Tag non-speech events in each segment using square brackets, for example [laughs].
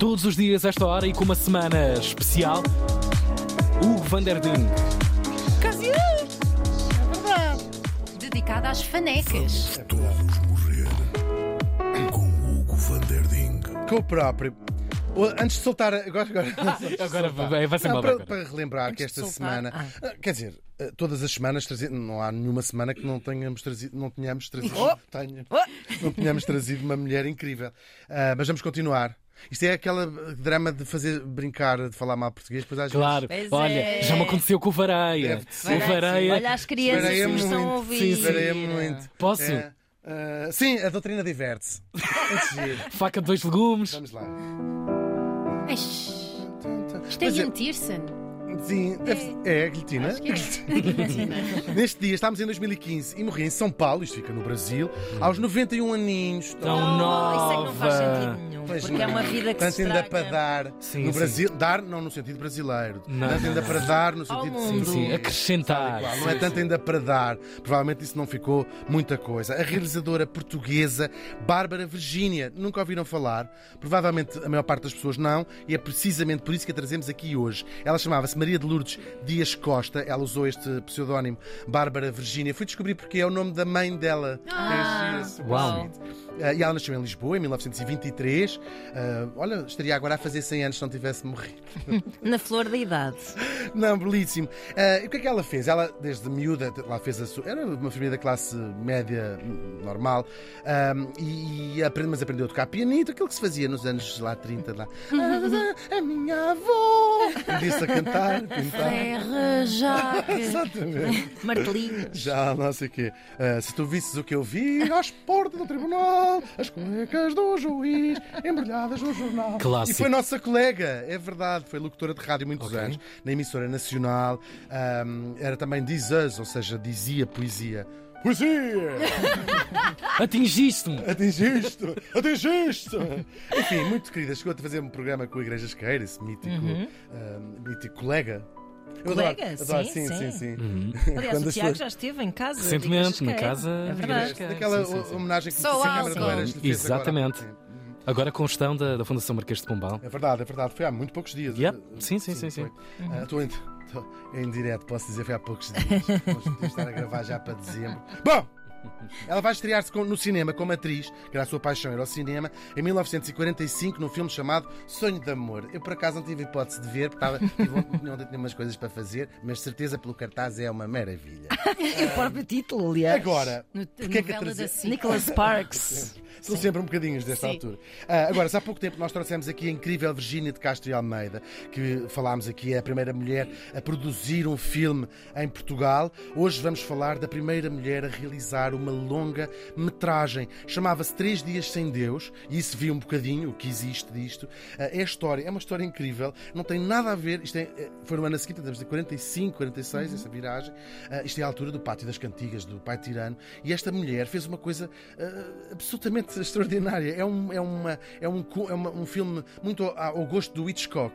Todos os dias, esta hora e com uma semana especial, Hugo van der Ding. Dedicada às fanecas. Todos morrer com Hugo van der Ding. Com o próprio. Antes de soltar. Agora, agora, [laughs] Agora vai, vai ser mal. para, para relembrar que Antes esta de soltar, semana. ah. ah, Quer dizer, eh, todas as semanas não há nenhuma semana que não tenhamos trazido, não tenhamos trazido, Oh! tenha- não tenhamos trazido uma mulher incrível. Ah, mas vamos continuar. Isto é aquela drama de fazer brincar, de falar mal português, depois às Claro, Pois olha, é. já me aconteceu com o Vareia. O Vareia. Olha as crianças Vareia que nos estão a ouvir. Sim. Vareia muito. Posso? É, ah, sim, a doutrina diverte-se. [laughs] Faca de dois legumes. Vamos lá. Isto é Pois é. Ian Tiersen. Sim, deve- é, a guilhotina. É. [laughs] Neste dia, estávamos em 2015 e morri em São Paulo, isto fica no Brasil, aos 91 aninhos. Tão Oh, Isso é que não faz nova. sentido nenhum. Pois Porque é não. uma vida que Tanto se ainda para dar Sim, no sim. Brasil, dar não no sentido brasileiro, Não, tanto ainda para dar no sentido Ao Sim, sim, acrescentar. Não é tanto ainda para dar. Provavelmente isso não ficou muita coisa. A realizadora portuguesa Bárbara Virgínia, nunca ouviram falar? Provavelmente a maior parte das pessoas não, e é precisamente por isso que a trazemos aqui hoje. Ela chamava-se Maria de Lourdes Dias Costa, ela usou este pseudónimo Bárbara Virgínia. Fui descobrir porque é o nome da mãe dela. Ah, É uau. Uh, e ela nasceu em Lisboa em 1923. Uh, olha, estaria agora a fazer 100 anos se não tivesse morrido. [laughs] Na flor da idade. Não, belíssimo. Uh, e o que é que ela fez? Ela, desde miúda, ela fez a sua. Era uma família da classe média hum, normal, um, e, e aprende, mas aprendeu a tocar pianito, aquilo que se fazia nos anos lá 30. Lá. [laughs] Ah, a minha avó! Disse a cantar, pintar. Terra, jaque, Exatamente. martelinhos. Já, não sei o quê. Ah, se tu visses o que eu vi, às portas do tribunal, as cuecas do juiz embrulhadas no jornal. Clássico. E foi nossa colega, é verdade, foi locutora de rádio muitos Ok. anos, na emissora nacional. Ahm, era também diz us, ou seja, dizia poesia. Poesia! [laughs] Atingiste-me. Atingiste! Atingiste! Enfim, muito querida, chegou a fazer um programa com a Igreja Esqueira, esse mítico, ahm, mítico colega. Eu adoro- Colega? adoro, Sim, sim, sim, sim. sim. [laughs] Aliás, Quando o as Tiago pessoas- já esteve em casa. Recentemente, na casa É de verdade. Daquela Sim, sim, sim. homenagem que Só a Câmara de agora. Exatamente. Sim. Agora com gestão da, da Fundação Marquês de Pombal. É verdade, é verdade. Foi há muito poucos dias. Yep. Uh, Sim, sim, sim, sim. foi. Ah, Estou em, direto, posso dizer, foi há poucos dias. Podíamos estar a gravar já para dezembro. Bom! Ela vai estrear-se no cinema como atriz, que era a sua paixão, era o cinema, em 1945, num filme chamado Sonho de Amor. Eu, por acaso, não tive hipótese de ver, porque estava, [laughs] tive, ontem tinha umas coisas para fazer, mas de certeza pelo cartaz é uma maravilha. [laughs] O próprio título, aliás. Agora, No- porque é que trazer... Nicholas Sparks. [laughs] São sempre um bocadinhos desta Sim. altura. Ah, agora, há pouco tempo nós trouxemos aqui a incrível Virgínia de Castro e Almeida, que falámos aqui, é a primeira mulher a produzir um filme em Portugal. Hoje vamos falar da primeira mulher a realizar uma longa metragem. Chamava-se Três Dias Sem Deus, e isso vi um bocadinho o que existe disto. Ah, é a história, é uma história incrível, não tem nada a ver. Isto é, é- foi no ano a seguir, estamos de 45, 46, essa viragem. Ah, isto é a altura do Pátio das Cantigas, do Pai Tirano, e esta mulher fez uma coisa ah, absolutamente [laughs] extraordinária. É um, é uma, é um, é uma- um filme muito ao, ao gosto do Hitchcock.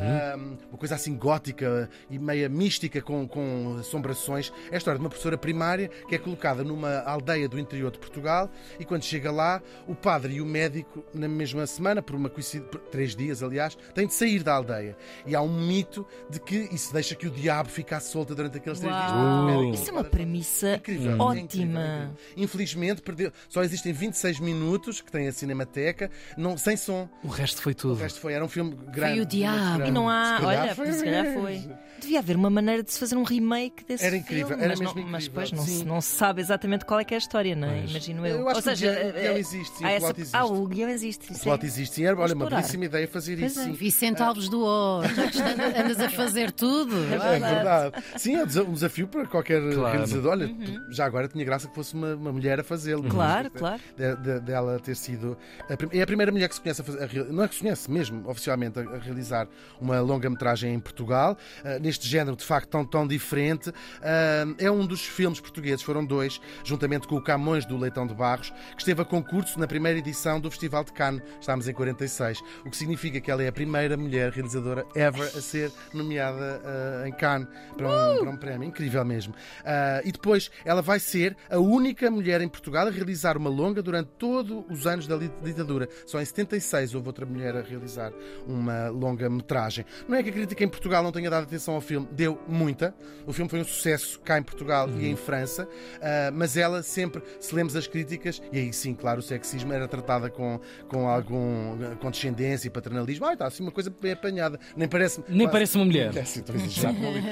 Ah, uma coisa assim gótica e meia mística com, com assombrações. É a história de uma professora primária que é colocada numa aldeia do interior de Portugal e quando chega lá, o padre e o médico, na mesma semana, por uma coincidência, por três dias, aliás, têm de sair da aldeia. E há um mito de que isso deixa que o diabo ficasse solto durante aqueles três dias. Uau. O médico- Isso é uma premissa Incrível, ótima. é incrível, incrível. Infelizmente, perdeu. só existem 26 minutos que tem a Cinemateca, não, sem som. O resto foi O tudo. resto foi, era um filme grande. Foi o diabo. E não há. Olha, foi se calhar foi. Devia haver uma maneira de se fazer um remake desse Era incrível, filme, era mas, mesmo não, mas incrível, depois não, se, não se sabe exatamente qual é que é a história, não é? Imagino eu. Eu acho Ou que o seja, guião- o guião eh, existe, sim, há o essa- plot existe. Ah, o guião existe. O plot é- existe, sim. Era olha, uma belíssima ideia fazer Pois isso, é. sim. Vicente Alves do O, já que estás- andas a fazer tudo. É verdade. Sim, é um desa- desafio para qualquer Claro. realizador. Olha, já agora tinha graça que fosse uma, uma mulher a fazê-lo. Uhum. Claro, claro. De- de- dela ter sido. a prim- é a primeira mulher que se conhece a fazer. a não é que se conhece mesmo, oficialmente, a, a realizar uma longa-metragem em Portugal. Ah, neste este género de facto tão, tão diferente. Ah, é um dos filmes portugueses, foram dois, juntamente com o Camões do Leitão de Barros, que esteve a concurso na primeira edição do Festival de Cannes. Estamos em 46, o que significa que ela é a primeira mulher realizadora ever a ser nomeada ah, em Cannes para um, para um prémio. Incrível mesmo. Ah, e depois ela vai ser a única mulher em Portugal a realizar uma longa durante todos os anos da ditadura. Só em 76 houve outra mulher a realizar uma longa metragem. Não é que a crítica em Portugal não tenha dado atenção ao filme, deu muita. O filme foi um sucesso cá em Portugal e em França, ah, mas ela sempre, se lemos as críticas, e aí sim, claro, o sexismo era tratada com, com algum condescendência e paternalismo. Ah, está assim uma coisa bem apanhada. Nem parece. Nem parece uma mulher. [laughs] É, sim,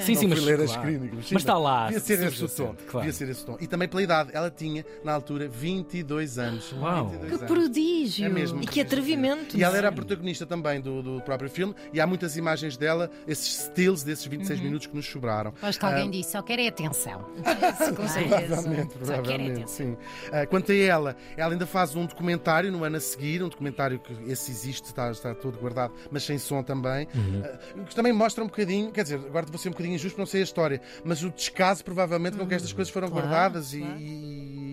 Sim, sim, mas, claro. críticas. Sim, Mas está lá, Devia ser esse o tom. claro. Devia ser esse tom. E também pela idade. Ela tinha, na altura, 22 anos. Uau. 22 Que anos. prodígio! É mesmo. E que atrevimento. E ela era a protagonista também do, do próprio filme, e há muitas imagens dela, esses stills desses 26 Uhum. minutos que nos sobraram. Acho que alguém disse, só quer é atenção. [laughs] Com certeza. Provavelmente, Só quer provavelmente, sim. Ah, quanto a ela, ela ainda faz um documentário no ano a seguir, um documentário que esse existe, está, está todo guardado, mas sem som também, ah, que também mostra um bocadinho, quer dizer, agora vou ser um bocadinho injusto, não sei a história, mas o descaso provavelmente com que estas coisas foram claro, guardadas e- claro. e,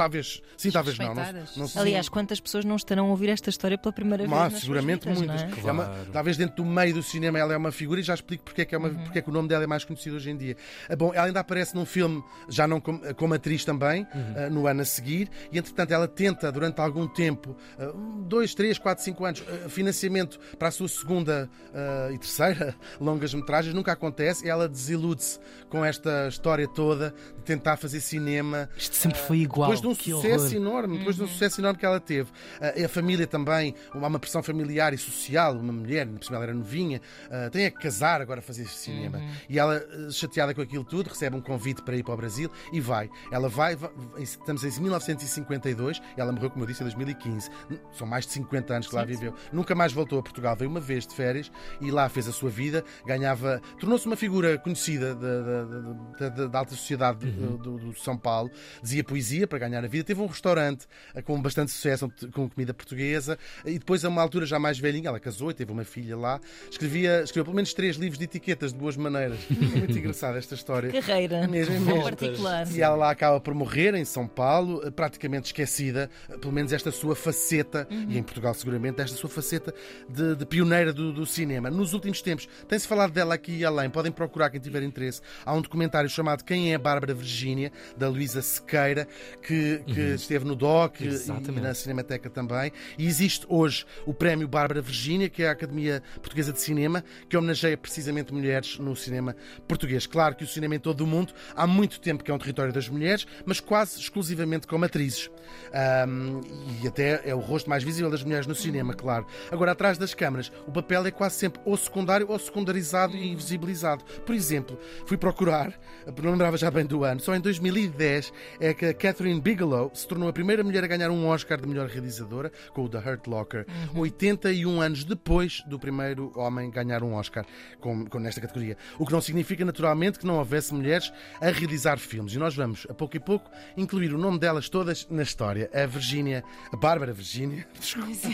talvez, sim, talvez não. não, não, Aliás, quantas pessoas não estarão a ouvir esta história pela primeira vez? mas, seguramente vidas, muitas. é? É uma- Claro. talvez dentro do meio do cinema ela é uma figura e já explico porque é que, é uma, Uhum. porque é que o nome dela é mais conhecido hoje em dia. Ah, Bom, ela ainda aparece num filme, já não como, como atriz também, Uhum. ah, no ano a seguir, e entretanto ela tenta durante algum tempo, ah, um, dois, três, quatro, cinco anos, ah, financiamento para a sua segunda ah, e terceira [laughs] longas metragens, nunca acontece, e ela desilude-se com esta história toda de tentar fazer cinema. Isto sempre foi igual. Depois de um Que sucesso horror. enorme, depois de um sucesso enorme que ela teve. E a família também, há uma pressão familiar e social, uma mulher, cima ela era novinha, ah, tem que casar agora a fazer cinema. E ela, ah, chateada com aquilo tudo, recebe um convite para ir para o Brasil e vai. Ela vai, vai- estamos em 1952, e ela morreu, como eu disse, em 2015. São mais de 50 anos que lá viveu. Nunca mais voltou a Portugal, veio uma vez de férias e lá fez a sua vida, ganhava, tornou-se uma figura conhecida da, da- da- da- da alta sociedade do, do- do São Paulo, dizia poesia para ganhar a vida, teve um restaurante eh, com bastante sucesso, com comida portuguesa, e depois, a uma altura já mais velhinha, ela casou e teve uma filha lá, escrevia, escreveu pelo menos três livros de etiquetas de boas maneiras. [laughs] É muito engraçada esta história. Carreira. É mesmo, é mesmo. particular. E ela lá acaba por morrer em São Paulo, eh, praticamente esquecida, eh, pelo menos esta sua faceta, e em Portugal seguramente, esta sua faceta de, de pioneira do, do cinema. Nos últimos tempos, tem-se falado dela aqui e além, podem procurar quem tiver interesse. Há um documentário chamado Quem é a Bárbara Virgínia, da Luísa Sequeira, que, que esteve no DOC e- e Exatamente. na Cinemateca também. E existe hoje o Prémio Bárbara Virgínia, que é a Academia Portuguesa de Cinema, que homenageia precisamente mulheres no cinema português. Claro que o cinema em todo o mundo há muito tempo que é um território das mulheres, mas quase exclusivamente como atrizes. Ahm, e até é o rosto mais visível das mulheres no cinema, claro. Agora, atrás das câmaras, o papel é quase sempre ou secundário ou secundarizado e invisibilizado. Por exemplo, fui procurar, [laughs] não lembrava já bem do ano, só em 2010 é que a Catherine Bigelow se tornou a primeira mulher a ganhar um Oscar de melhor realizadora com o The Hurt Locker, 81 anos depois do primeiro homem ganhar um Oscar com, com nesta categoria. O que não significa, naturalmente, que não houvesse mulheres a realizar filmes. E nós vamos, a pouco e pouco, incluir o nome delas todas na história. A Virgínia, a Bárbara Virgínia, [laughs] desculpa,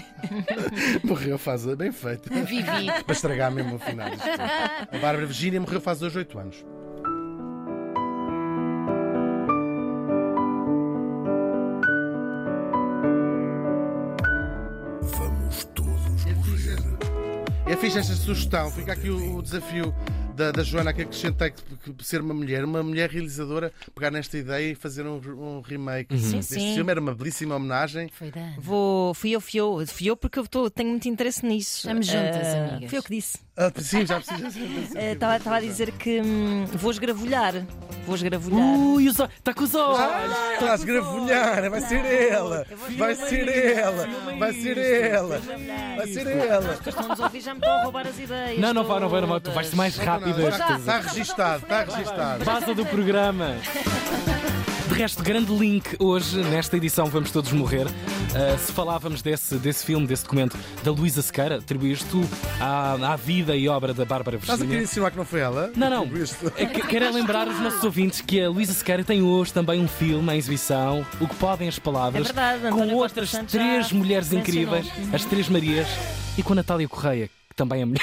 [laughs] morreu faz bem feito. Vivi. Para estragar mesmo o final. A Bárbara Virgínia morreu faz hoje 8 anos. É fixe esta sugestão. Fica aqui o, o desafio da, da Joana que acrescentei que, que ser uma mulher, uma mulher realizadora, pegar nesta ideia e fazer um, um remake Sim, deste sim. filme. Era uma belíssima homenagem. Foi da Ana. Vou, fui eu, fui eu, fui eu porque eu tô- tenho muito interesse nisso. Estamos juntas, Ah, amigas. Fui eu que disse. Ah, sim, já precisa. Estava a dizer que hum, vou esgravilhar. Vou esgravilhar. Ui, está tá com os olhos. Ah, Está a esgravilhar, vai ser ela, vai ser ela, vai ser ela, vai ser ela. Estão-nos a ouvir já me estão a roubar as ideias. Não, não vai, não vai, não vai. Tu vais ser mais rápida. Está registado, está registado. Vaza do programa. [laughs] De resto, grande link hoje, nesta edição Vamos Todos Morrer. Uh, se falávamos desse, desse filme, desse documento da Luísa Sequeira, atribuíste tu à, à vida e obra da Bárbara Estás a querer insinuar que não foi ela? Não, não. É que- Quero é lembrar os nossos ouvintes que a Luísa Sequeira tem hoje também um filme em exibição, O que podem as palavras, É verdade, com outras três mulheres incríveis, as Três Marias, e com a Natália Correia, que também é mulher.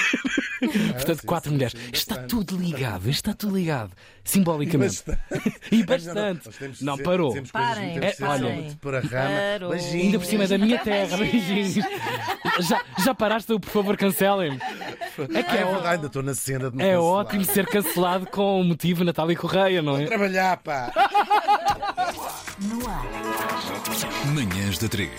[laughs] Portanto, sim, quatro sim, mulheres. sim, está bastante. tudo ligado, está tudo ligado. Simbolicamente. E bastante. [laughs] Temos Não, dizer- parou. Parem, É, olha, muito por a rama. Parou. Beijinhos. Ainda por cima é da minha terra. Beijinhos. Já, já paraste? Por favor, cancelem-me. É que Ah, é é, ó- ainda estou na cena de me é cancelar. ótimo ser cancelado com o motivo Natália Correia, não é? Trabalhar, pá! Manhãs da 3.